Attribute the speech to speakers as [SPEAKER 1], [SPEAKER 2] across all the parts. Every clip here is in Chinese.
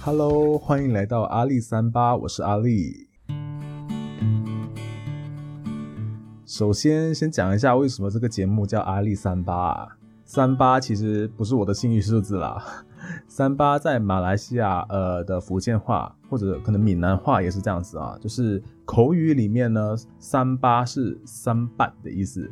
[SPEAKER 1] Hello，欢迎来到阿力三八，我是阿力。首先，先讲一下为什么这个节目叫阿力三八。啊三八其实不是我的幸运数字啦，三八在马来西亚呃的福建话或者可能闽南话也是这样子啊，就是口语里面呢，三八是三八的意思。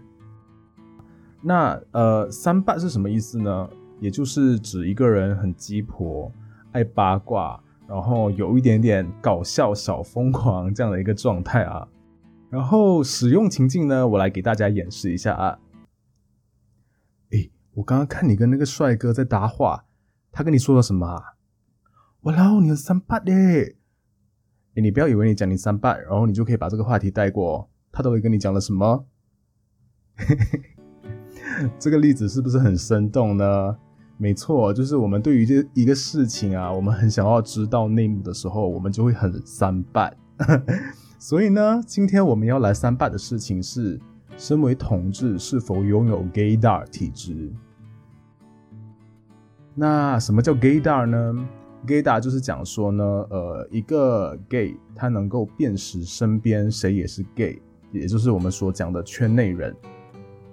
[SPEAKER 1] 那呃，三八是什么意思呢？也就是指一个人很鸡婆。爱八卦，然后有一点点搞笑、小疯狂这样的一个状态啊。然后使用情境呢，我来给大家演示一下啊。诶，我刚刚看你跟那个帅哥在搭话，他跟你说了什么啊？哇喽，你三八嘞！诶，你不要以为你讲你三八，然后你就可以把这个话题带过。他到底跟你讲了什么？这个例子是不是很生动呢？没错，就是我们对于这一个事情啊，我们很想要知道内幕的时候，我们就会很三拜。所以呢，今天我们要来三八的事情是：身为同志是否拥有 gaydar 体质？那什么叫 gaydar 呢？gaydar 就是讲说呢，呃，一个 gay 他能够辨识身边谁也是 gay，也就是我们所讲的圈内人。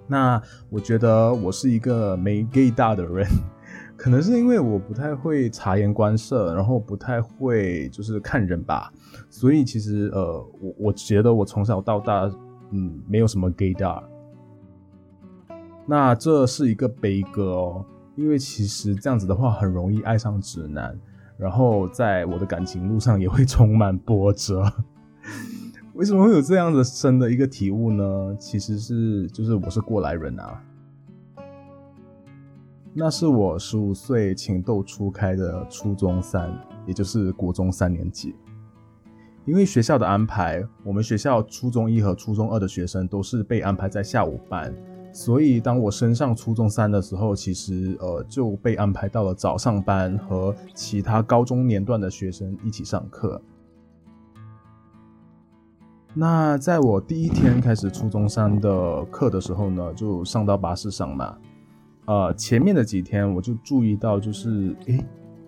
[SPEAKER 1] 那我觉得我是一个没 gaydar 的人。可能是因为我不太会察言观色，然后不太会就是看人吧，所以其实呃，我我觉得我从小到大，嗯，没有什么 gaydar。那这是一个悲歌哦，因为其实这样子的话很容易爱上直男，然后在我的感情路上也会充满波折。为什么会有这样子深的一个体悟呢？其实是就是我是过来人啊。那是我十五岁情窦初开的初中三，也就是国中三年级。因为学校的安排，我们学校初中一和初中二的学生都是被安排在下午班，所以当我升上初中三的时候，其实呃就被安排到了早上班，和其他高中年段的学生一起上课。那在我第一天开始初中三的课的时候呢，就上到巴士上嘛。呃，前面的几天我就注意到，就是诶，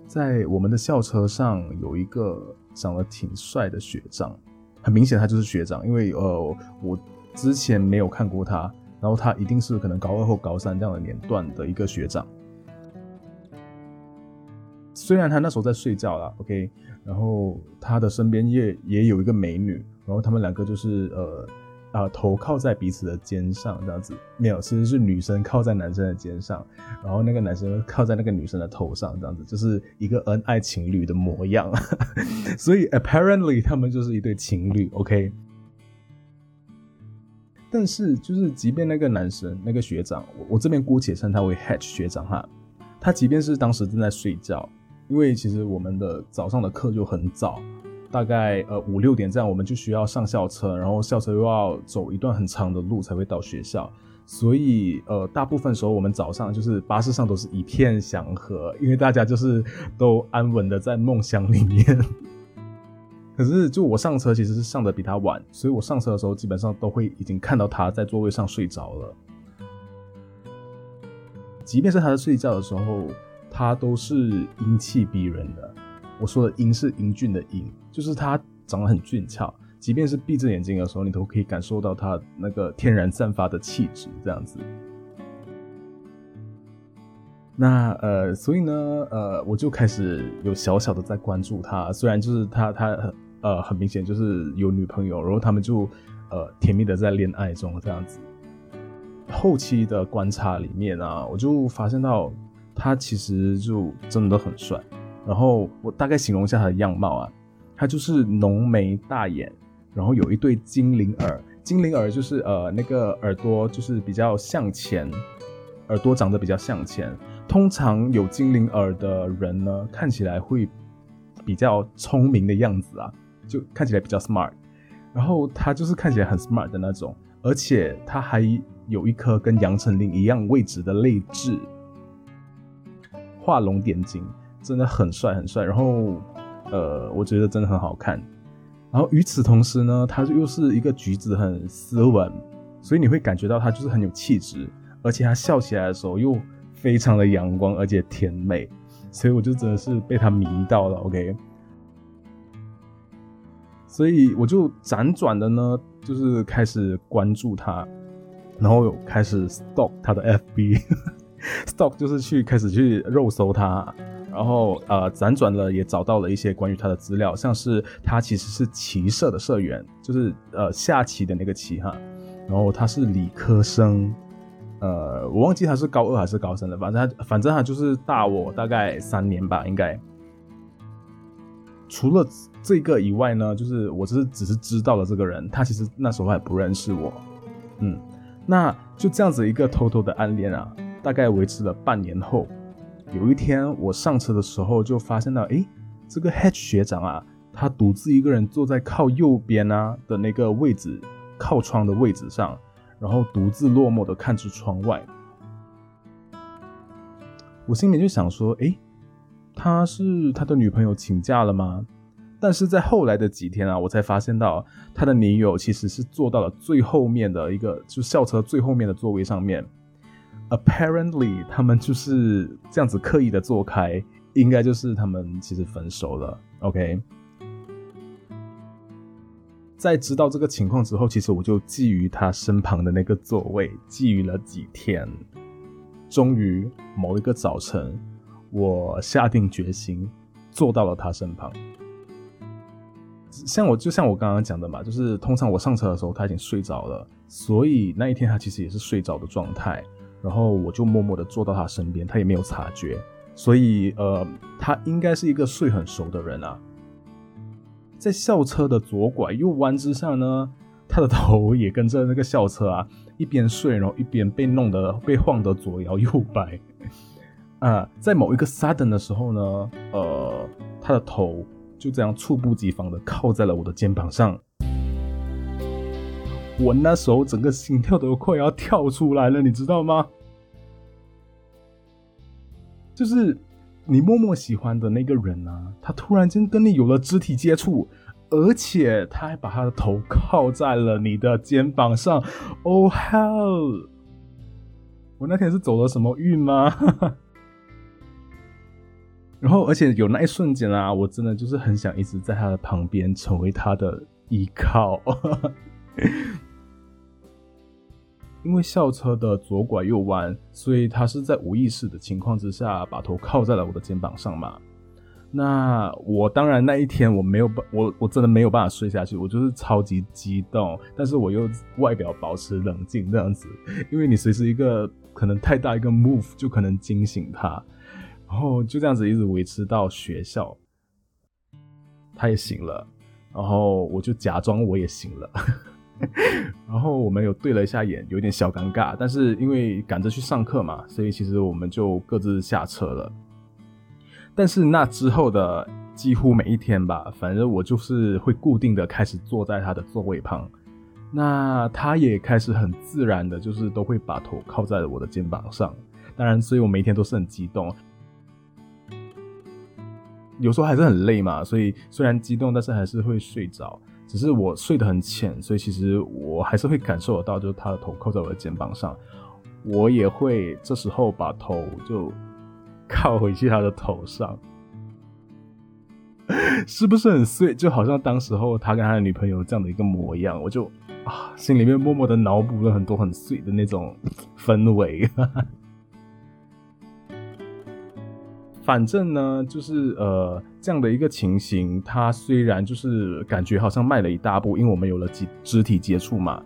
[SPEAKER 1] 在我们的校车上有一个长得挺帅的学长，很明显他就是学长，因为呃，我之前没有看过他，然后他一定是可能高二或高三这样的年段的一个学长。虽然他那时候在睡觉了，OK，然后他的身边也也有一个美女，然后他们两个就是呃。啊，头靠在彼此的肩上，这样子没有，其实是女生靠在男生的肩上，然后那个男生靠在那个女生的头上，这样子就是一个恩爱情侣的模样。所以 apparently 他们就是一对情侣，OK。但是就是即便那个男生那个学长，我我这边姑且称他为 Hatch 学长哈，他即便是当时正在睡觉，因为其实我们的早上的课就很早。大概呃五六点这样，我们就需要上校车，然后校车又要走一段很长的路才会到学校，所以呃大部分时候我们早上就是巴士上都是一片祥和，因为大家就是都安稳的在梦乡里面。可是就我上车其实是上的比他晚，所以我上车的时候基本上都会已经看到他在座位上睡着了。即便是他在睡觉的时候，他都是英气逼人的。我说的英是英俊的英。就是他长得很俊俏，即便是闭着眼睛的时候，你都可以感受到他那个天然散发的气质，这样子。那呃，所以呢，呃，我就开始有小小的在关注他。虽然就是他他呃很明显就是有女朋友，然后他们就呃甜蜜的在恋爱中这样子。后期的观察里面啊，我就发现到他其实就真的很帅。然后我大概形容一下他的样貌啊。他就是浓眉大眼，然后有一对精灵耳。精灵耳就是呃那个耳朵就是比较向前，耳朵长得比较向前。通常有精灵耳的人呢，看起来会比较聪明的样子啊，就看起来比较 smart。然后他就是看起来很 smart 的那种，而且他还有一颗跟杨丞琳一样位置的泪痣，画龙点睛，真的很帅很帅。然后。呃，我觉得真的很好看。然后与此同时呢，他又是一个举止很斯文，所以你会感觉到他就是很有气质，而且他笑起来的时候又非常的阳光，而且甜美，所以我就真的是被他迷到了。OK，所以我就辗转的呢，就是开始关注他，然后开始 stalk 他的 FB，stalk 就是去开始去肉搜他。然后呃，辗转了也找到了一些关于他的资料，像是他其实是棋社的社员，就是呃下棋的那个棋哈。然后他是理科生，呃，我忘记他是高二还是高三了，反正他反正他就是大我大概三年吧，应该。除了这个以外呢，就是我只是只是知道了这个人，他其实那时候还不认识我，嗯，那就这样子一个偷偷的暗恋啊，大概维持了半年后。有一天我上车的时候，就发现到，哎，这个 H 学长啊，他独自一个人坐在靠右边啊的那个位置，靠窗的位置上，然后独自落寞的看着窗外。我心里就想说，哎，他是他的女朋友请假了吗？但是在后来的几天啊，我才发现到他的女友其实是坐到了最后面的一个，就校车最后面的座位上面。Apparently，他们就是这样子刻意的坐开，应该就是他们其实分手了。OK，在知道这个情况之后，其实我就觊觎他身旁的那个座位，觊觎了几天。终于某一个早晨，我下定决心坐到了他身旁。像我就像我刚刚讲的嘛，就是通常我上车的时候他已经睡着了，所以那一天他其实也是睡着的状态。然后我就默默的坐到他身边，他也没有察觉，所以呃，他应该是一个睡很熟的人啊。在校车的左拐右弯之下呢，他的头也跟着那个校车啊，一边睡，然后一边被弄得被晃得左摇右摆。啊，在某一个 sudden 的时候呢，呃，他的头就这样猝不及防的靠在了我的肩膀上。我那时候整个心跳都快要跳出来了，你知道吗？就是你默默喜欢的那个人啊，他突然间跟你有了肢体接触，而且他还把他的头靠在了你的肩膀上。Oh hell！我那天是走了什么运吗？哈哈然后，而且有那一瞬间啊，我真的就是很想一直在他的旁边，成为他的依靠。因为校车的左拐右弯，所以他是在无意识的情况之下把头靠在了我的肩膀上嘛。那我当然那一天我没有办，我我真的没有办法睡下去，我就是超级激动，但是我又外表保持冷静这样子，因为你随时一个可能太大一个 move 就可能惊醒他，然后就这样子一直维持到学校，他也醒了，然后我就假装我也醒了。然后我们有对了一下眼，有点小尴尬，但是因为赶着去上课嘛，所以其实我们就各自下车了。但是那之后的几乎每一天吧，反正我就是会固定的开始坐在他的座位旁，那他也开始很自然的，就是都会把头靠在我的肩膀上。当然，所以我每天都是很激动，有时候还是很累嘛，所以虽然激动，但是还是会睡着。只是我睡得很浅，所以其实我还是会感受得到，就是他的头靠在我的肩膀上，我也会这时候把头就靠回去他的头上，是不是很碎？就好像当时候他跟他的女朋友这样的一个模样，我就啊，心里面默默的脑补了很多很碎的那种氛围。反正呢，就是呃这样的一个情形，他虽然就是感觉好像迈了一大步，因为我们有了肢肢体接触嘛，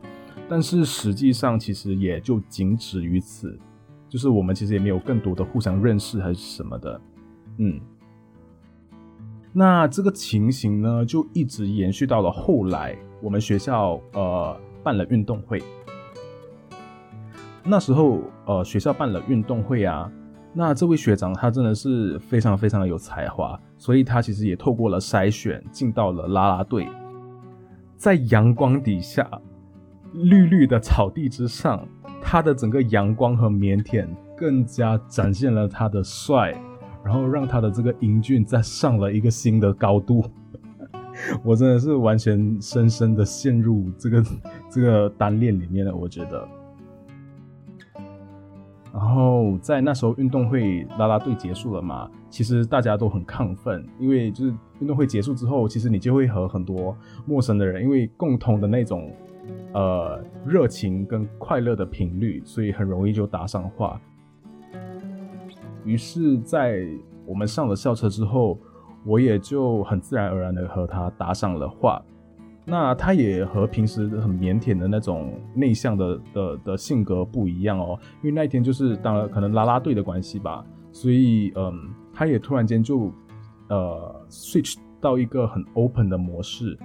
[SPEAKER 1] 但是实际上其实也就仅止于此，就是我们其实也没有更多的互相认识还是什么的，嗯，那这个情形呢，就一直延续到了后来，我们学校呃办了运动会，那时候呃学校办了运动会啊。那这位学长他真的是非常非常的有才华，所以他其实也透过了筛选进到了啦啦队，在阳光底下，绿绿的草地之上，他的整个阳光和腼腆更加展现了他的帅，然后让他的这个英俊再上了一个新的高度。我真的是完全深深的陷入这个这个单恋里面了，我觉得。然后在那时候运动会啦啦队结束了嘛，其实大家都很亢奋，因为就是运动会结束之后，其实你就会和很多陌生的人，因为共同的那种呃热情跟快乐的频率，所以很容易就搭上话。于是，在我们上了校车之后，我也就很自然而然的和他搭上了话。那他也和平时很腼腆的那种内向的的的性格不一样哦，因为那一天就是当然可能拉拉队的关系吧，所以嗯，他也突然间就呃 switch 到一个很 open 的模式，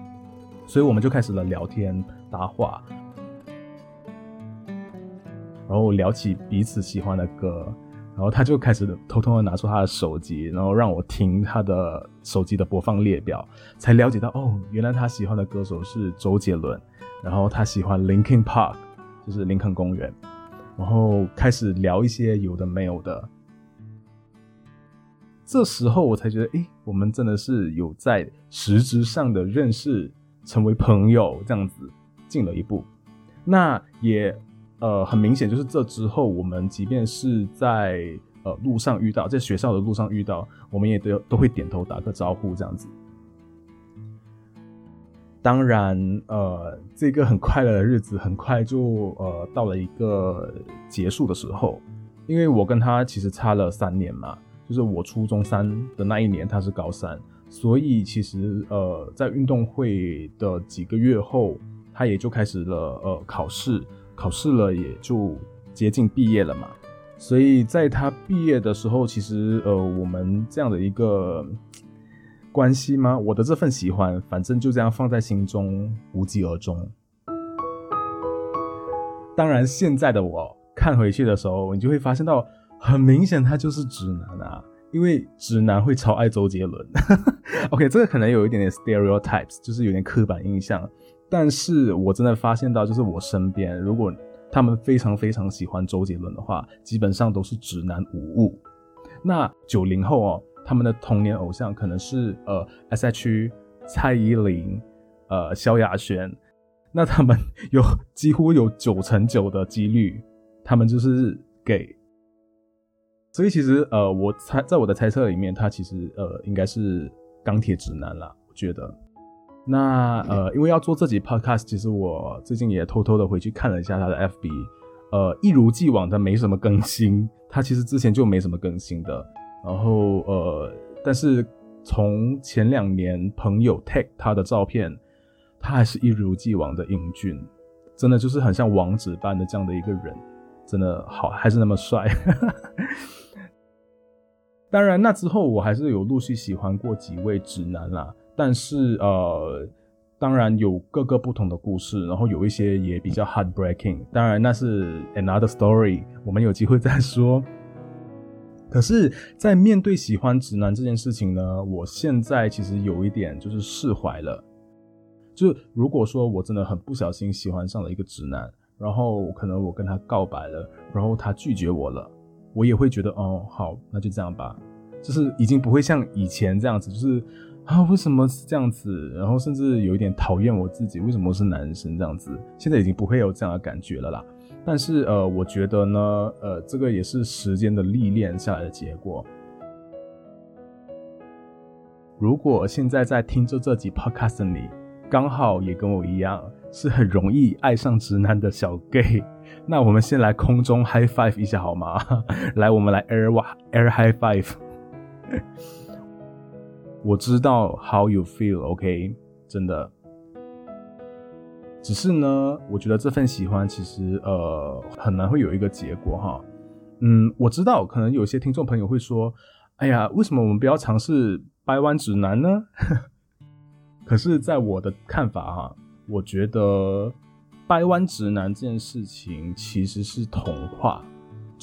[SPEAKER 1] 所以我们就开始了聊天搭话，然后聊起彼此喜欢的歌。然后他就开始偷偷的拿出他的手机，然后让我听他的手机的播放列表，才了解到哦，原来他喜欢的歌手是周杰伦，然后他喜欢 Linkin Park，就是林肯公园，然后开始聊一些有的没有的。这时候我才觉得，哎，我们真的是有在实质上的认识，成为朋友这样子，进了一步。那也。呃，很明显，就是这之后，我们即便是在呃路上遇到，在学校的路上遇到，我们也都都会点头打个招呼这样子。当然，呃，这个很快乐的日子很快就呃到了一个结束的时候，因为我跟他其实差了三年嘛，就是我初中三的那一年，他是高三，所以其实呃在运动会的几个月后，他也就开始了呃考试。考试了也就接近毕业了嘛，所以在他毕业的时候，其实呃，我们这样的一个关系吗？我的这份喜欢，反正就这样放在心中，无疾而终。当然，现在的我看回去的时候，你就会发现到，很明显他就是直男啊，因为直男会超爱周杰伦。OK，这个可能有一点点 stereotypes，就是有点刻板印象。但是我真的发现到，就是我身边，如果他们非常非常喜欢周杰伦的话，基本上都是直男无误。那九零后哦，他们的童年偶像可能是呃 S.H.E、蔡依林、呃萧亚轩，那他们有几乎有九成九的几率，他们就是 gay。所以其实呃，我猜在我的猜测里面，他其实呃应该是钢铁直男啦，我觉得。那呃，因为要做这集 podcast，其实我最近也偷偷的回去看了一下他的 FB，呃，一如既往的没什么更新，他其实之前就没什么更新的。然后呃，但是从前两年朋友 take 他的照片，他还是一如既往的英俊，真的就是很像王子般的这样的一个人，真的好还是那么帅。当然，那之后我还是有陆续喜欢过几位直男啦。但是呃，当然有各个不同的故事，然后有一些也比较 heartbreaking。当然那是 another story，我们有机会再说。可是，在面对喜欢直男这件事情呢，我现在其实有一点就是释怀了。就如果说我真的很不小心喜欢上了一个直男，然后可能我跟他告白了，然后他拒绝我了，我也会觉得哦，好，那就这样吧。就是已经不会像以前这样子，就是。啊，为什么是这样子？然后甚至有一点讨厌我自己，为什么是男生这样子？现在已经不会有这样的感觉了啦。但是呃，我觉得呢，呃，这个也是时间的历练下来的结果。如果现在在听着这集 podcast 的你，刚好也跟我一样是很容易爱上直男的小 gay，那我们先来空中 high five 一下好吗？来，我们来 air air high five。我知道 how you feel，OK，真的。只是呢，我觉得这份喜欢其实呃很难会有一个结果哈。嗯，我知道可能有些听众朋友会说，哎呀，为什么我们不要尝试掰弯指南呢？可是，在我的看法哈，我觉得掰弯直男这件事情其实是童话。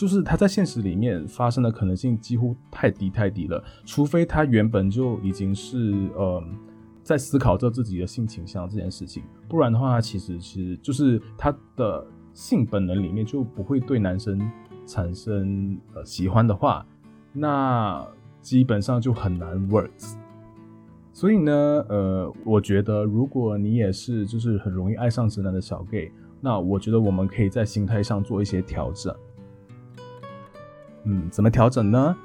[SPEAKER 1] 就是他在现实里面发生的可能性几乎太低太低了，除非他原本就已经是呃在思考着自己的性倾向这件事情，不然的话，其实其实就是他的性本能里面就不会对男生产生呃喜欢的话，那基本上就很难 works。所以呢，呃，我觉得如果你也是就是很容易爱上直男的小 gay，那我觉得我们可以在心态上做一些调整。嗯，怎么调整呢？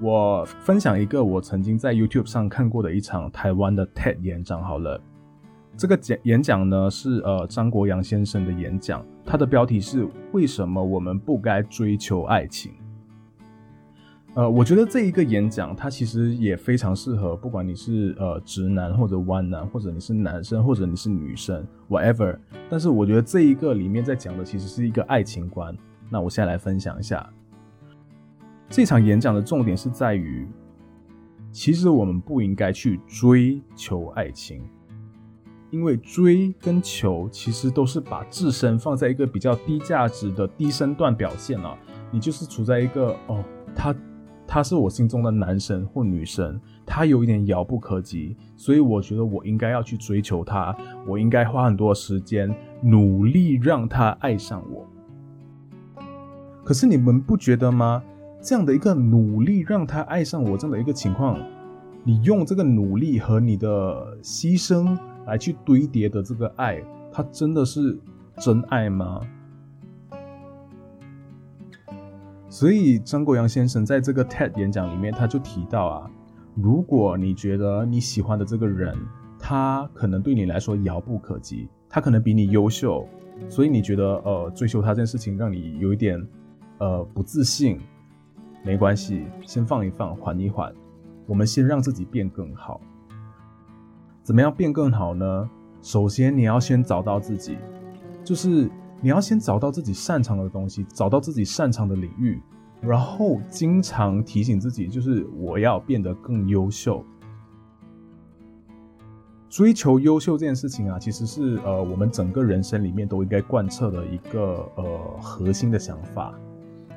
[SPEAKER 1] 我分享一个我曾经在 YouTube 上看过的一场台湾的 TED 演讲。好了，这个讲演讲呢是呃张国阳先生的演讲，他的标题是“为什么我们不该追求爱情”。呃，我觉得这一个演讲，它其实也非常适合，不管你是呃直男或者弯男，或者你是男生或者你是女生，whatever。但是我觉得这一个里面在讲的其实是一个爱情观。那我现在来分享一下。这场演讲的重点是在于，其实我们不应该去追求爱情，因为追跟求其实都是把自身放在一个比较低价值的低身段表现啊。你就是处在一个哦，他他是我心中的男神或女神，他有一点遥不可及，所以我觉得我应该要去追求他，我应该花很多时间努力让他爱上我。可是你们不觉得吗？这样的一个努力让他爱上我这样的一个情况，你用这个努力和你的牺牲来去堆叠的这个爱，它真的是真爱吗？所以张国阳先生在这个 TED 演讲里面，他就提到啊，如果你觉得你喜欢的这个人，他可能对你来说遥不可及，他可能比你优秀，所以你觉得呃追求他这件事情让你有一点呃不自信。没关系，先放一放，缓一缓。我们先让自己变更好。怎么样变更好呢？首先，你要先找到自己，就是你要先找到自己擅长的东西，找到自己擅长的领域，然后经常提醒自己，就是我要变得更优秀。追求优秀这件事情啊，其实是呃我们整个人生里面都应该贯彻的一个呃核心的想法。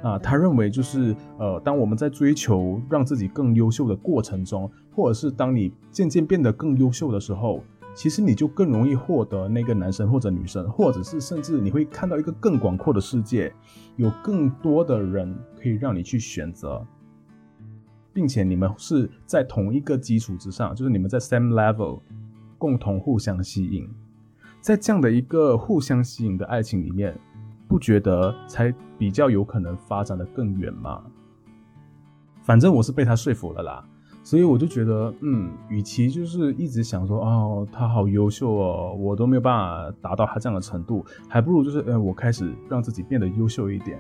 [SPEAKER 1] 啊，他认为就是，呃，当我们在追求让自己更优秀的过程中，或者是当你渐渐变得更优秀的时候，其实你就更容易获得那个男生或者女生，或者是甚至你会看到一个更广阔的世界，有更多的人可以让你去选择，并且你们是在同一个基础之上，就是你们在 same level，共同互相吸引，在这样的一个互相吸引的爱情里面。不觉得才比较有可能发展的更远吗？反正我是被他说服了啦，所以我就觉得，嗯，与其就是一直想说，哦，他好优秀哦，我都没有办法达到他这样的程度，还不如就是，呃，我开始让自己变得优秀一点，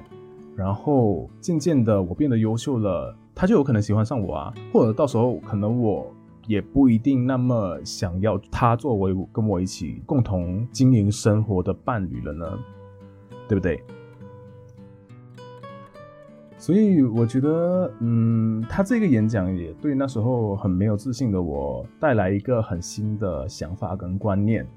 [SPEAKER 1] 然后渐渐的我变得优秀了，他就有可能喜欢上我啊，或者到时候可能我也不一定那么想要他作为跟我一起共同经营生活的伴侣了呢。对不对？所以我觉得，嗯，他这个演讲也对那时候很没有自信的我带来一个很新的想法跟观念。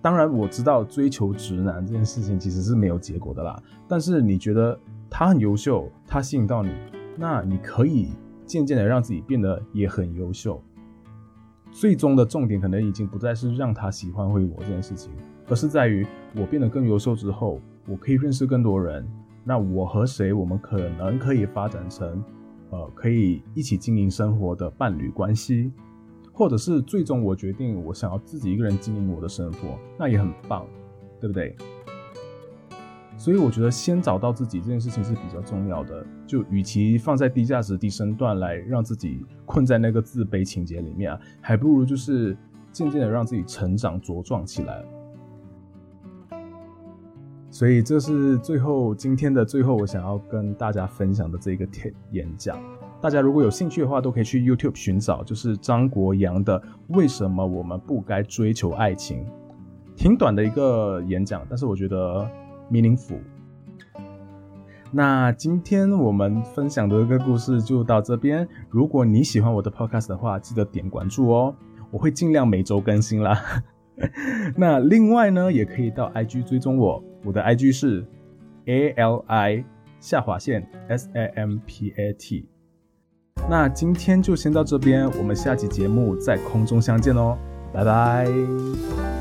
[SPEAKER 1] 当然，我知道追求直男这件事情其实是没有结果的啦。但是你觉得他很优秀，他吸引到你，那你可以渐渐的让自己变得也很优秀。最终的重点可能已经不再是让他喜欢回我这件事情。而是在于我变得更优秀之后，我可以认识更多人。那我和谁，我们可能可以发展成，呃，可以一起经营生活的伴侣关系，或者是最终我决定我想要自己一个人经营我的生活，那也很棒，对不对？所以我觉得先找到自己这件事情是比较重要的。就与其放在低价值低身段来让自己困在那个自卑情节里面啊，还不如就是渐渐的让自己成长茁壮起来。所以这是最后今天的最后，我想要跟大家分享的这个演演讲。大家如果有兴趣的话，都可以去 YouTube 寻找，就是张国阳的《为什么我们不该追求爱情》。挺短的一个演讲，但是我觉得 meaningful。那今天我们分享的这个故事就到这边。如果你喜欢我的 Podcast 的话，记得点关注哦，我会尽量每周更新啦。那另外呢，也可以到 IG 追踪我。我的 IG 是 A L I 下划线 S A M P A T。那今天就先到这边，我们下期节目在空中相见哦，拜拜。